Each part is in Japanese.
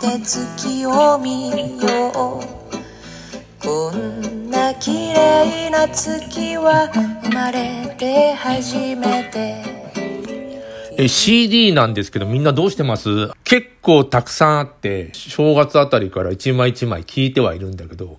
て月を見ようこんな綺麗な月は生まれて初めてえ CD なんですけどみんなどうしてます？結構たくさんあって、正月あたりから一枚一枚聞いてはいるんだけど、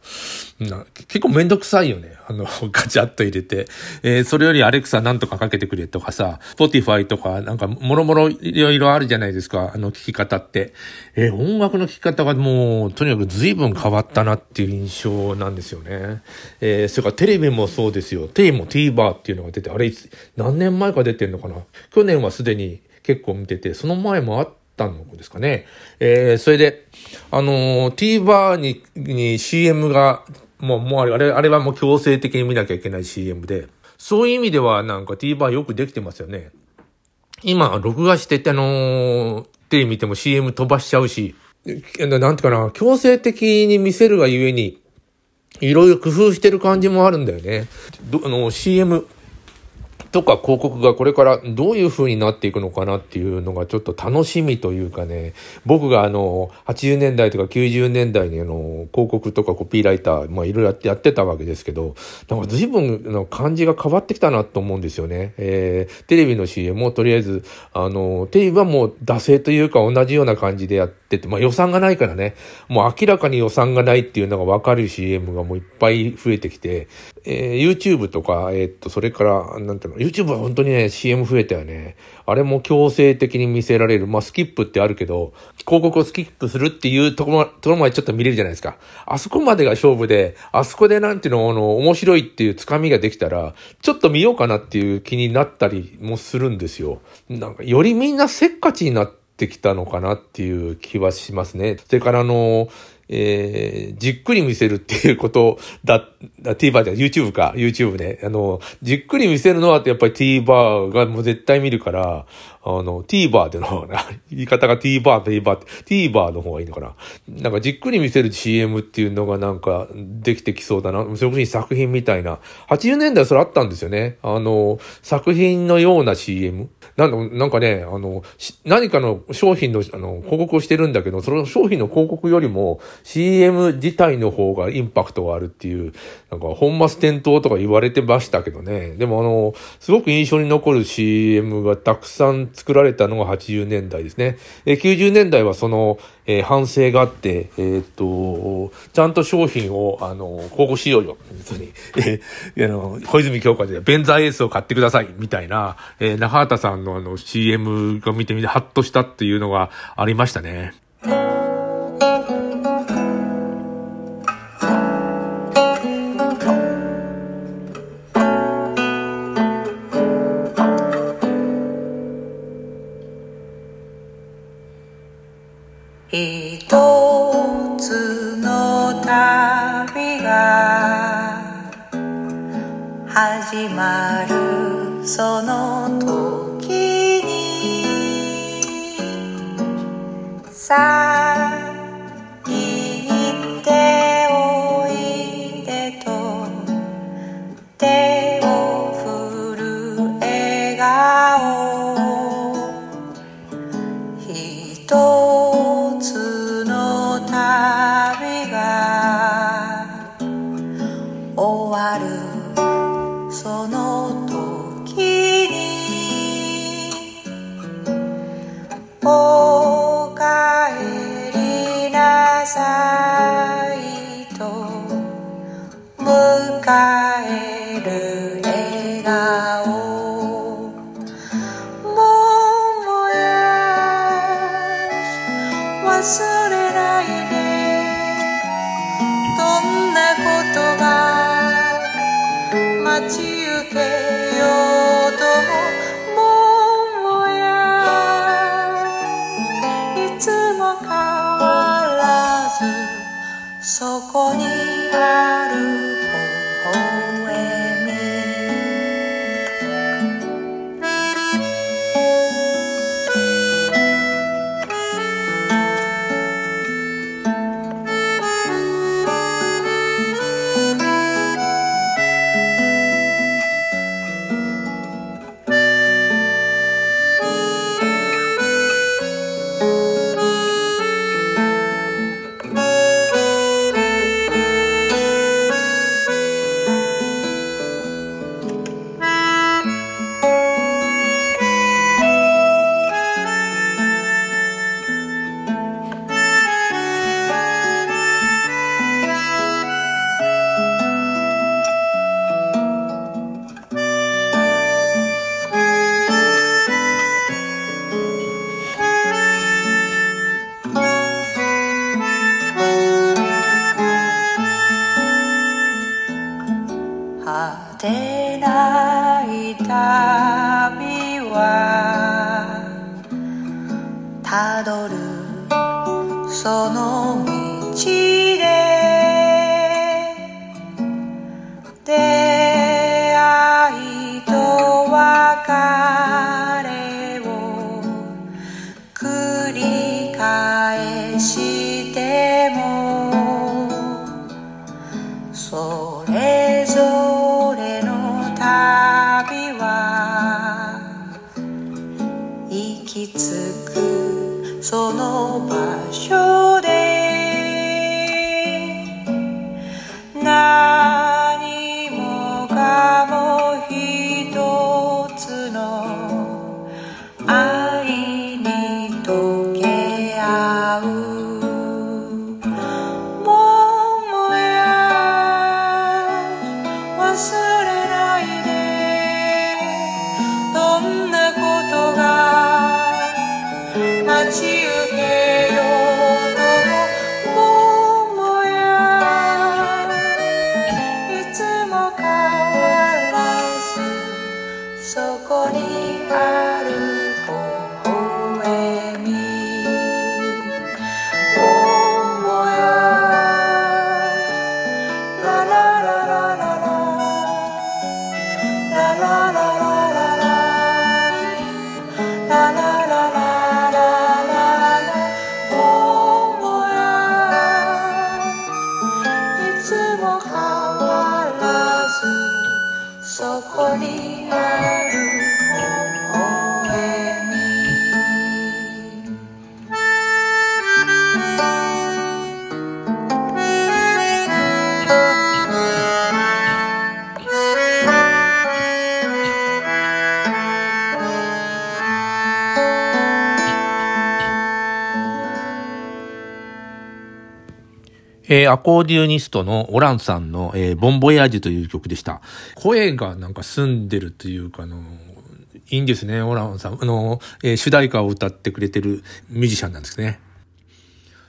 結構めんどくさいよね。あの、ガチャッと入れて。えー、それよりアレクサなんとかかけてくれとかさ、Spotify とかなんかもろもろいろいろあるじゃないですか。あの聞き方って。えー、音楽の聞き方がもう、とにかく随分変わったなっていう印象なんですよね。えー、それからテレビもそうですよ。テレビも TVer っていうのが出て、あれ、何年前か出てんのかな？去年はすでに結構見てて、その前もあったたのですかね。えー、それで、あのー、TVer に、に CM が、もう、もうあれ、あれはもう強制的に見なきゃいけない CM で、そういう意味ではなんか TVer よくできてますよね。今、録画してて、あのー、テレビ見ても CM 飛ばしちゃうし、なんていうかな、強制的に見せるがゆえに、いろいろ工夫してる感じもあるんだよね。あの、CM、とか広告がこれからどういう風になっていくのかなっていうのがちょっと楽しみというかね、僕があの、80年代とか90年代にあの、広告とかコピーライター、まあいろいろやってたわけですけど、なんか随分の感じが変わってきたなと思うんですよね。えー、テレビの CM もとりあえず、あの、テレビはもう惰性というか同じような感じでやってて、まあ予算がないからね、もう明らかに予算がないっていうのがわかる CM がもういっぱい増えてきて、えー、YouTube とか、えー、っと、それから、なんていうの、YouTube は本当にね、CM 増えたよね。あれも強制的に見せられる。まあ、スキップってあるけど、広告をスキップするっていうところ、ところまでちょっと見れるじゃないですか。あそこまでが勝負で、あそこでなんていうの、あの、面白いっていうつかみができたら、ちょっと見ようかなっていう気になったりもするんですよ。なんか、よりみんなせっかちになってきたのかなっていう気はしますね。それからあの、えー、じっくり見せるっていうことだ、TVer じゃ YouTube か、YouTube ね。あの、じっくり見せるのはやっぱり TVer がもう絶対見るから、あの、TVer での、言い方が TVer、TVer って、TVer の方がいいのかな。なんかじっくり見せる CM っていうのがなんかできてきそうだな。特に作品みたいな。80年代それあったんですよね。あの、作品のような CM。なんかなんかね、あの、何かの商品のあの広告をしてるんだけど、その商品の広告よりも CM 自体の方がインパクトがあるっていう、なんか本末転倒とか言われてましたけどね。でもあの、すごく印象に残る CM がたくさん作られたのが80年代ですね。え90年代はその、えー、反省があって、えー、っと、ちゃんと商品を、あの、広告しようよ。別に、え、あの、小泉京香で、ベンザーエースを買ってください、みたいな、えー、中畑さんのあの、CM が見てみて、ハッとしたっていうのがありましたね。さあ行っておいでと手を振る笑顔一つの旅がそこにある果てない旅はたどるその道活力二えーアコーディオニストのオランさんの、えーボンボヤージュという曲でした。声がなんか澄んでるというか、あの、いいんですね、オランさん。あの、えー主題歌を歌ってくれてるミュージシャンなんですね。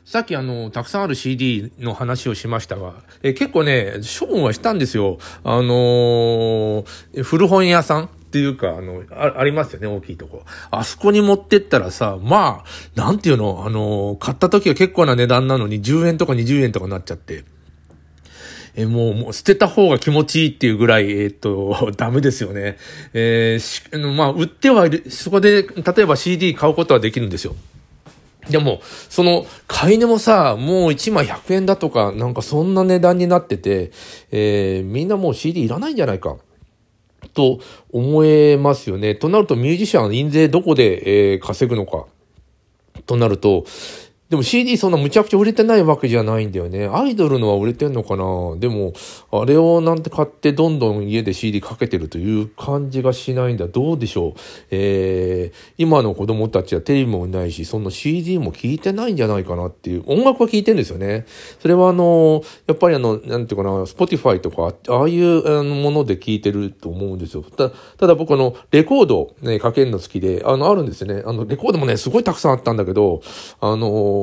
さっきあの、たくさんある CD の話をしましたが、え結構ね、処分はしたんですよ。あのー古本屋さんっていうか、あの、あありますよね、大きいとこ。あそこに持ってったらさ、まあ、なんていうの、あの買った時は結構な値段なのに10円とか20円とかなっちゃって。えもう、もう捨てた方が気持ちいいっていうぐらい、えーっと、ダメですよね。えーしまあ、売ってはいる、そこで、例えば CD 買うことはできるんですよ。でも、その、買い値もさ、もう1枚100円だとか、なんかそんな値段になってて、えーみんなもう CD いらないんじゃないか。と思えますよね。となるとミュージシャン印税どこで、えー稼ぐのか。となると、でも CD そんなむちゃくちゃ売れてないわけじゃないんだよね。アイドルのは売れてんのかな？でも、あれをなんて買ってどんどん家で CD かけてるという感じがしないんだ。どうでしょう？えー、今の子供たちはテレビもないし、そんな CD も聞いてないんじゃないかなっていう。音楽は聞いてるんですよね。それはあの、やっぱりあの、なんていうかな、Spotify とか、ああいうもので聞いてると思うんですよ。たただ僕あの、レコードね、かけるの好きで、あの、あるんですよね。あの、レコードもね、すごいたくさんあったんだけど、あの、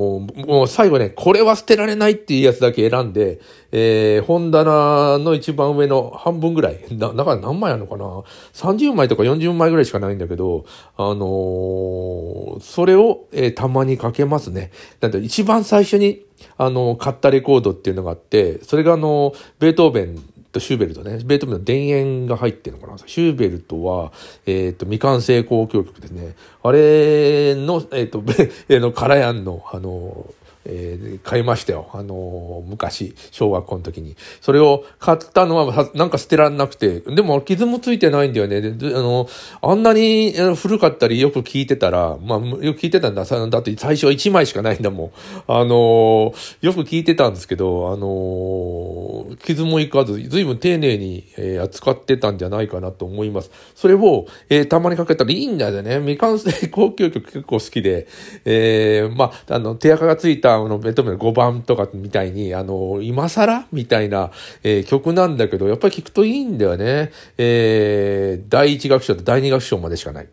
もう最後ね、これは捨てられないっていうやつだけ選んで、えー、本棚の一番上の半分ぐらい、だだから何枚あるのかな ?30 枚とか40枚ぐらいしかないんだけど、あのーそれを、えーたまにかけますね。だって一番最初に、あの、買ったレコードっていうのがあって、それがあの、ベートーベンとシューベルトね、ベートーベンの田園が入ってるのかな。シューベルトは、えっ、と、未完成交響曲ですね。あれの、えっ、と、えの、カラヤンの、あの、えー買いましたよ。あのー昔、小学校の時に。それを買ったのは、なんか捨てらんなくて、でも傷もついてないんだよね。あの、あんなに古かったりよく聞いてたら、まあ、よく聞いてたんだ。だって最初は1枚しかないんだもん。あのーよく聞いてたんですけど、あの傷もいかず、随分丁寧に、えー扱ってたんじゃないかなと思います。それを、えーたまにかけたらいいんだよね。未完成交響曲結構好きで、えーまあ、あの、手垢がついた、あの、ベトーベンの5番とかみたいに、あの、今更？みたいな、えー曲なんだけど、やっぱり聞くといいんだよね。えー第一楽章と第二楽章までしかない。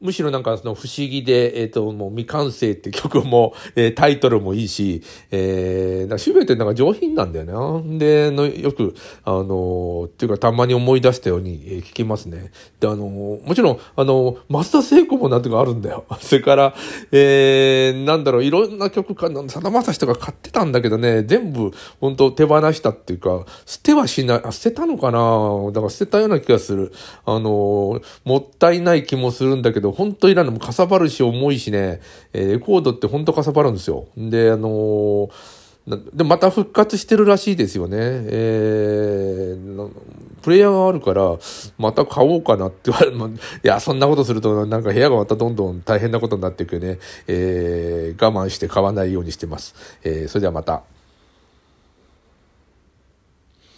むしろなんかその不思議で、えっ、ー、と、もう未完成って曲も、えー、タイトルもいいし、えー、シュベってなんか上品なんだよな。で、のよく、あの、っていうかたまに思い出したように、えー、聞きますね。で、あの、もちろん、あの、松田聖子もなんとかあるんだよ。それから、えー、なんだろう、いろんな曲か、さだまさしとか買ってたんだけどね、全部、本当手放したっていうか、捨てはしない、あ、捨てたのかなだから捨てたような気がする。あの、もったいない気もするんだけど、本当いらんのもかさばるし重いしね、えー、レコードって本当かさばるんですよ。で、あのー、で、また復活してるらしいですよね。えー、プレイヤーがあるから、また買おうかなって言われる。いや、そんなことすると、なんか部屋がまたどんどん大変なことになっていくよね。えー、我慢して買わないようにしてます。えー、それではまた。